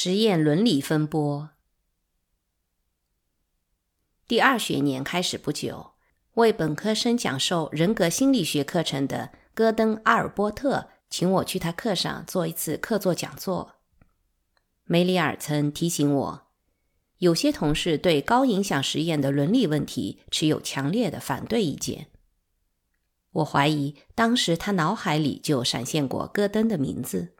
实验伦理分波。第二学年开始不久，为本科生讲授人格心理学课程的戈登·阿尔波特请我去他课上做一次客座讲座。梅里尔曾提醒我，有些同事对高影响实验的伦理问题持有强烈的反对意见。我怀疑当时他脑海里就闪现过戈登的名字。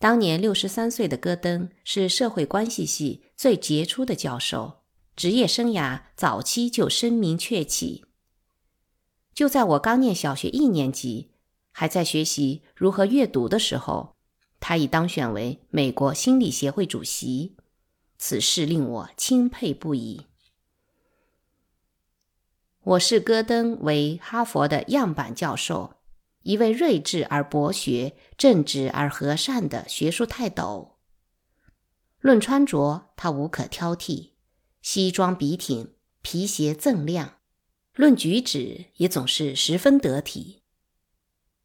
当年六十三岁的戈登是社会关系系最杰出的教授。职业生涯早期就声名鹊起。就在我刚念小学一年级，还在学习如何阅读的时候，他已当选为美国心理协会主席。此事令我钦佩不已。我视戈登为哈佛的样板教授，一位睿智而博学、正直而和善的学术泰斗。论穿着，他无可挑剔。西装笔挺，皮鞋锃亮，论举止也总是十分得体。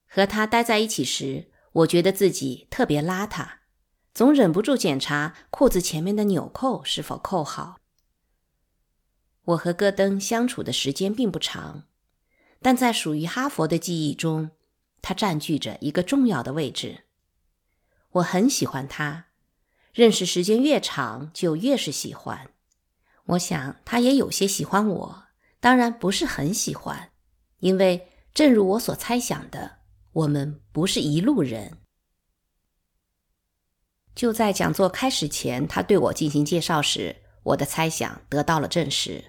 和他待在一起时，我觉得自己特别邋遢，总忍不住检查裤子前面的纽扣是否扣好。我和戈登相处的时间并不长，但在属于哈佛的记忆中，他占据着一个重要的位置。我很喜欢他，认识时间越长，就越是喜欢。我想他也有些喜欢我，当然不是很喜欢，因为正如我所猜想的，我们不是一路人。就在讲座开始前，他对我进行介绍时，我的猜想得到了证实。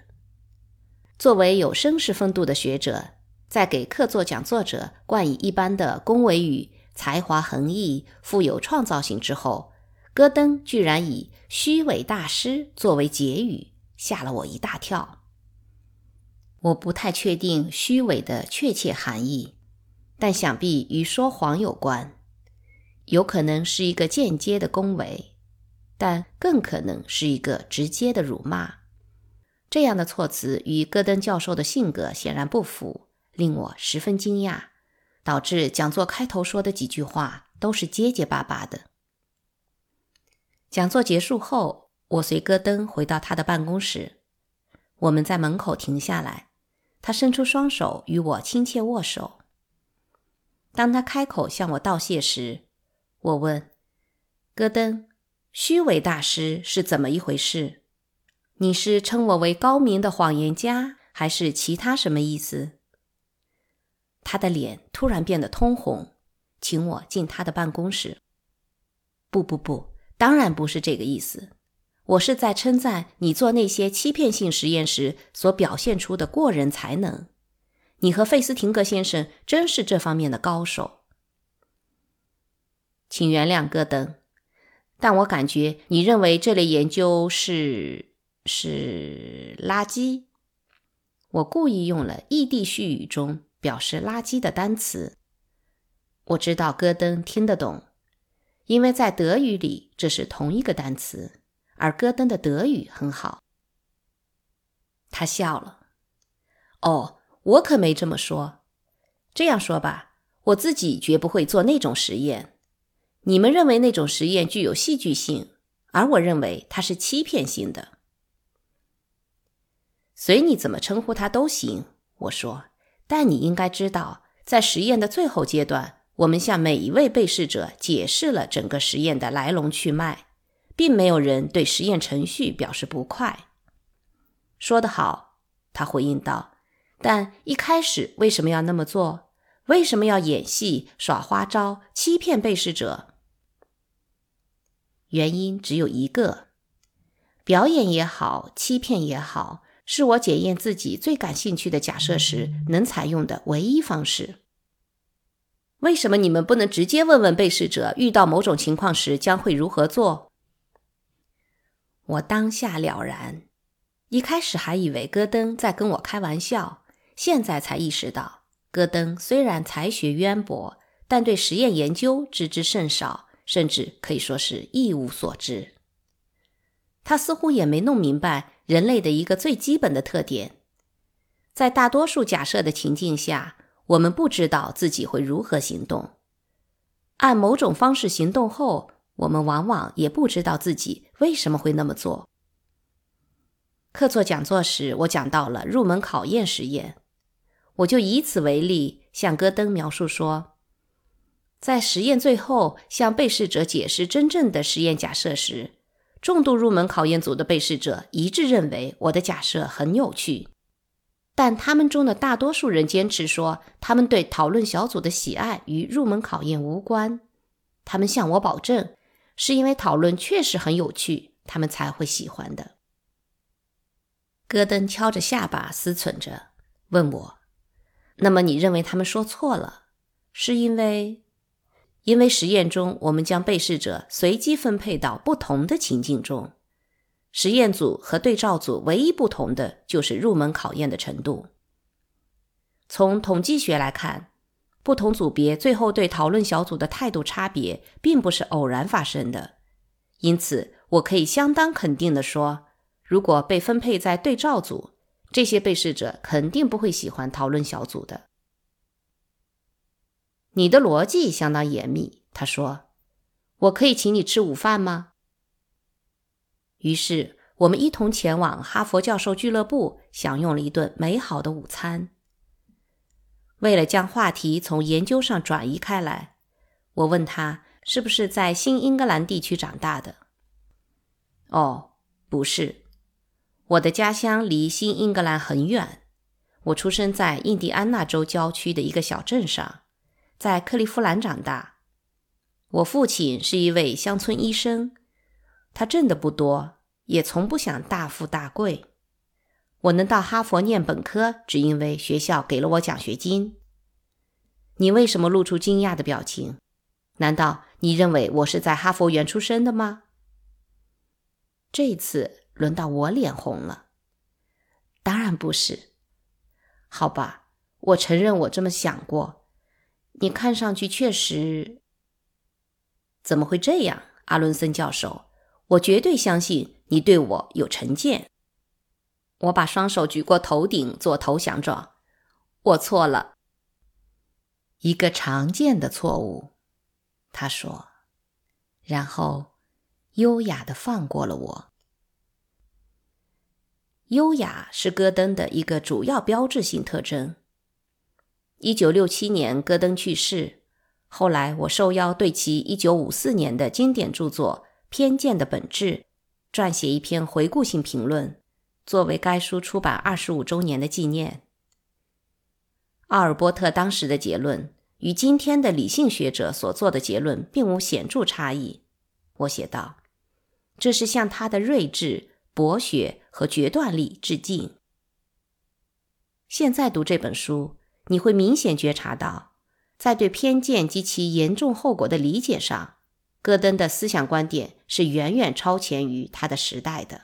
作为有绅士风度的学者，在给客座讲座者冠以一般的恭维语“才华横溢、富有创造性”之后，戈登居然以“虚伪大师”作为结语。吓了我一大跳。我不太确定虚伪的确切含义，但想必与说谎有关，有可能是一个间接的恭维，但更可能是一个直接的辱骂。这样的措辞与戈登教授的性格显然不符，令我十分惊讶，导致讲座开头说的几句话都是结结巴巴的。讲座结束后。我随戈登回到他的办公室，我们在门口停下来。他伸出双手与我亲切握手。当他开口向我道谢时，我问：“戈登，虚伪大师是怎么一回事？你是称我为高明的谎言家，还是其他什么意思？”他的脸突然变得通红，请我进他的办公室。不不不，当然不是这个意思。我是在称赞你做那些欺骗性实验时所表现出的过人才能。你和费斯廷格先生真是这方面的高手。请原谅戈登，但我感觉你认为这类研究是是垃圾。我故意用了异地絮语中表示垃圾的单词。我知道戈登听得懂，因为在德语里这是同一个单词。而戈登的德语很好，他笑了。哦，我可没这么说。这样说吧，我自己绝不会做那种实验。你们认为那种实验具有戏剧性，而我认为它是欺骗性的。随你怎么称呼它都行，我说。但你应该知道，在实验的最后阶段，我们向每一位被试者解释了整个实验的来龙去脉。并没有人对实验程序表示不快。说得好，他回应道。但一开始为什么要那么做？为什么要演戏、耍花招、欺骗被试者？原因只有一个：表演也好，欺骗也好，是我检验自己最感兴趣的假设时能采用的唯一方式。为什么你们不能直接问问被试者，遇到某种情况时将会如何做？我当下了然，一开始还以为戈登在跟我开玩笑，现在才意识到，戈登虽然才学渊博，但对实验研究知之甚少，甚至可以说是一无所知。他似乎也没弄明白人类的一个最基本的特点：在大多数假设的情境下，我们不知道自己会如何行动，按某种方式行动后，我们往往也不知道自己为什么会那么做。客座讲座时，我讲到了入门考验实验，我就以此为例，向戈登描述说，在实验最后向被试者解释真正的实验假设时，重度入门考验组的被试者一致认为我的假设很有趣，但他们中的大多数人坚持说，他们对讨论小组的喜爱与入门考验无关。他们向我保证，是因为讨论确实很有趣，他们才会喜欢的。戈登敲着下巴思忖着，问我：“那么你认为他们说错了，是因为？因为实验中我们将被试者随机分配到不同的情境中，实验组和对照组唯一不同的就是入门考验的程度。从统计学来看，不同组别最后对讨论小组的态度差别并不是偶然发生的，因此我可以相当肯定地说。”如果被分配在对照组，这些被试者肯定不会喜欢讨论小组的。你的逻辑相当严密，他说：“我可以请你吃午饭吗？”于是我们一同前往哈佛教授俱乐部，享用了一顿美好的午餐。为了将话题从研究上转移开来，我问他是不是在新英格兰地区长大的。哦，不是。我的家乡离新英格兰很远，我出生在印第安纳州郊区的一个小镇上，在克利夫兰长大。我父亲是一位乡村医生，他挣的不多，也从不想大富大贵。我能到哈佛念本科，只因为学校给了我奖学金。你为什么露出惊讶的表情？难道你认为我是在哈佛园出生的吗？这次。轮到我脸红了，当然不是。好吧，我承认我这么想过。你看上去确实……怎么会这样，阿伦森教授？我绝对相信你对我有成见。我把双手举过头顶做投降状。我错了，一个常见的错误。他说，然后优雅的放过了我。优雅是戈登的一个主要标志性特征。一九六七年，戈登去世。后来，我受邀对其一九五四年的经典著作《偏见的本质》撰写一篇回顾性评论，作为该书出版二十五周年的纪念。奥尔波特当时的结论与今天的理性学者所做的结论并无显著差异。我写道：“这是向他的睿智。”博学和决断力致敬。现在读这本书，你会明显觉察到，在对偏见及其严重后果的理解上，戈登的思想观点是远远超前于他的时代的。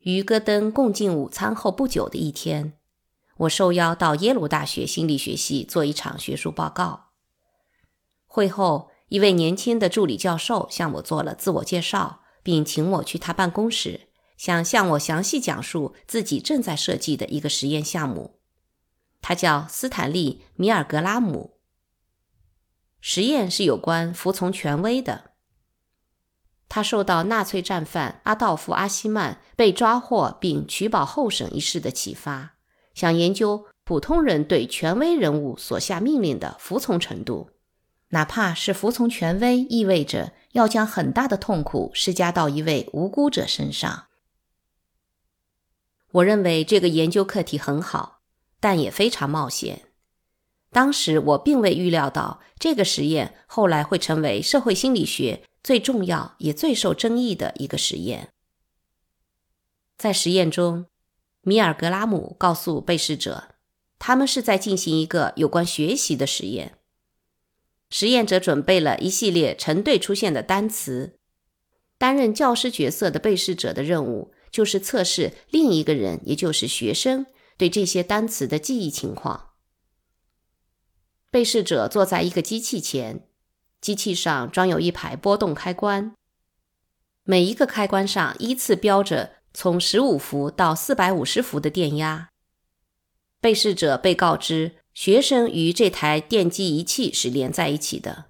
与戈登共进午餐后不久的一天，我受邀到耶鲁大学心理学系做一场学术报告。会后，一位年轻的助理教授向我做了自我介绍。并请我去他办公室，想向我详细讲述自己正在设计的一个实验项目。他叫斯坦利·米尔格拉姆。实验是有关服从权威的。他受到纳粹战犯阿道夫·阿希曼被抓获并取保候审一事的启发，想研究普通人对权威人物所下命令的服从程度，哪怕是服从权威意味着。要将很大的痛苦施加到一位无辜者身上。我认为这个研究课题很好，但也非常冒险。当时我并未预料到这个实验后来会成为社会心理学最重要也最受争议的一个实验。在实验中，米尔格拉姆告诉被试者，他们是在进行一个有关学习的实验。实验者准备了一系列成对出现的单词，担任教师角色的被试者的任务就是测试另一个人，也就是学生对这些单词的记忆情况。被试者坐在一个机器前，机器上装有一排波动开关，每一个开关上依次标着从十五伏到四百五十伏的电压。被试者被告知。学生与这台电击仪器是连在一起的。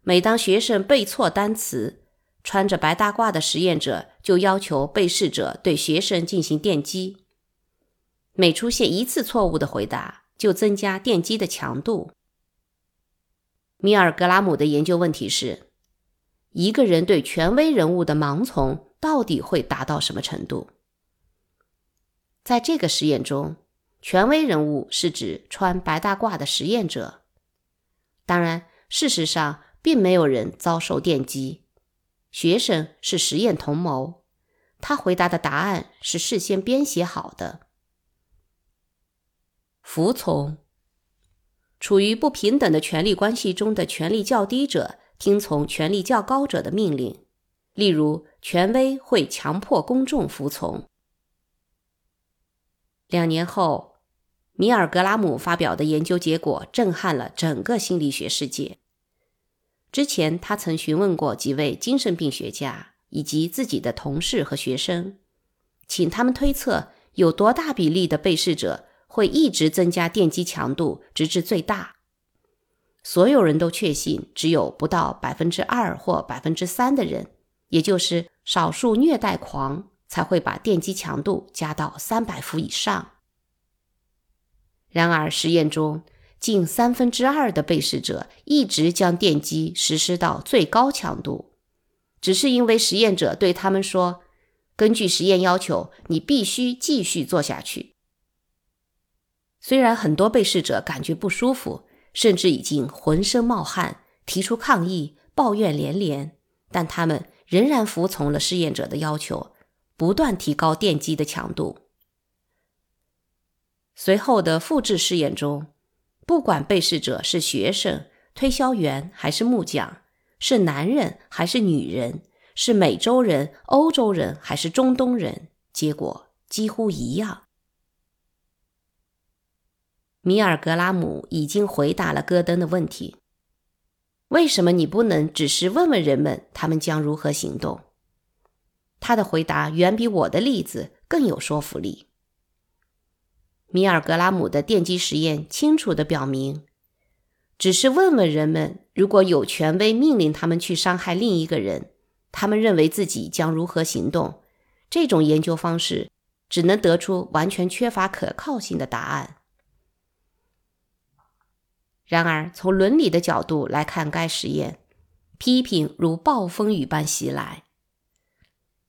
每当学生背错单词，穿着白大褂的实验者就要求被试者对学生进行电击。每出现一次错误的回答，就增加电击的强度。米尔格拉姆的研究问题是：一个人对权威人物的盲从到底会达到什么程度？在这个实验中，权威人物是指穿白大褂的实验者。当然，事实上并没有人遭受电击。学生是实验同谋，他回答的答案是事先编写好的。服从，处于不平等的权力关系中的权力较低者听从权力较高者的命令，例如，权威会强迫公众服从。两年后，米尔格拉姆发表的研究结果震撼了整个心理学世界。之前，他曾询问过几位精神病学家以及自己的同事和学生，请他们推测有多大比例的被试者。会一直增加电击强度，直至最大。所有人都确信，只有不到百分之二或百分之三的人，也就是少数虐待狂，才会把电击强度加到三百伏以上。然而，实验中近三分之二的被试者一直将电击实施到最高强度，只是因为实验者对他们说：“根据实验要求，你必须继续做下去。”虽然很多被试者感觉不舒服，甚至已经浑身冒汗，提出抗议、抱怨连连，但他们仍然服从了试验者的要求，不断提高电击的强度。随后的复制试验中，不管被试者是学生、推销员还是木匠，是男人还是女人，是美洲人、欧洲人还是中东人，结果几乎一样。米尔格拉姆已经回答了戈登的问题：为什么你不能只是问问人们他们将如何行动？他的回答远比我的例子更有说服力。米尔格拉姆的电击实验清楚地表明，只是问问人们，如果有权威命令他们去伤害另一个人，他们认为自己将如何行动？这种研究方式只能得出完全缺乏可靠性的答案。然而，从伦理的角度来看，该实验批评如暴风雨般袭来。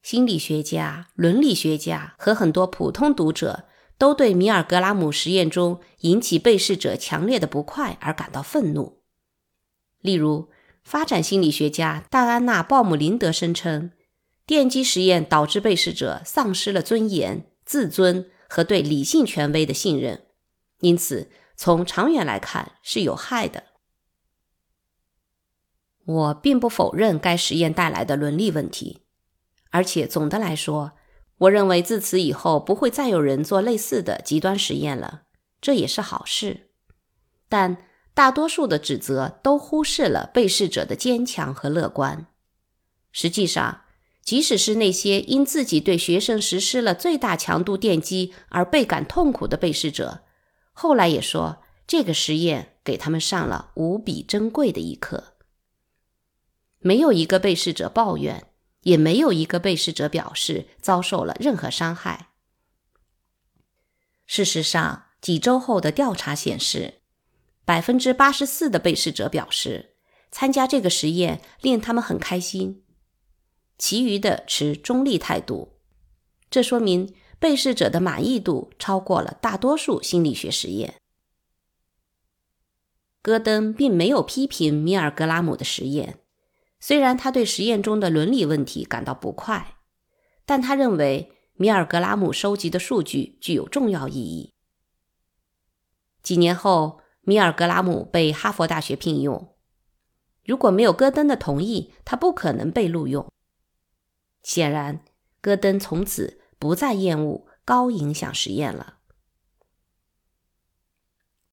心理学家、伦理学家和很多普通读者都对米尔格拉姆实验中引起被试者强烈的不快而感到愤怒。例如，发展心理学家戴安娜·鲍姆林德声称，电击实验导致被试者丧失了尊严、自尊和对理性权威的信任，因此。从长远来看是有害的。我并不否认该实验带来的伦理问题，而且总的来说，我认为自此以后不会再有人做类似的极端实验了，这也是好事。但大多数的指责都忽视了被试者的坚强和乐观。实际上，即使是那些因自己对学生实施了最大强度电击而倍感痛苦的被试者。后来也说，这个实验给他们上了无比珍贵的一课。没有一个被试者抱怨，也没有一个被试者表示遭受了任何伤害。事实上，几周后的调查显示，百分之八十四的被试者表示参加这个实验令他们很开心，其余的持中立态度。这说明。被试者的满意度超过了大多数心理学实验。戈登并没有批评米尔格拉姆的实验，虽然他对实验中的伦理问题感到不快，但他认为米尔格拉姆收集的数据具有重要意义。几年后，米尔格拉姆被哈佛大学聘用。如果没有戈登的同意，他不可能被录用。显然，戈登从此。不再厌恶高影响实验了。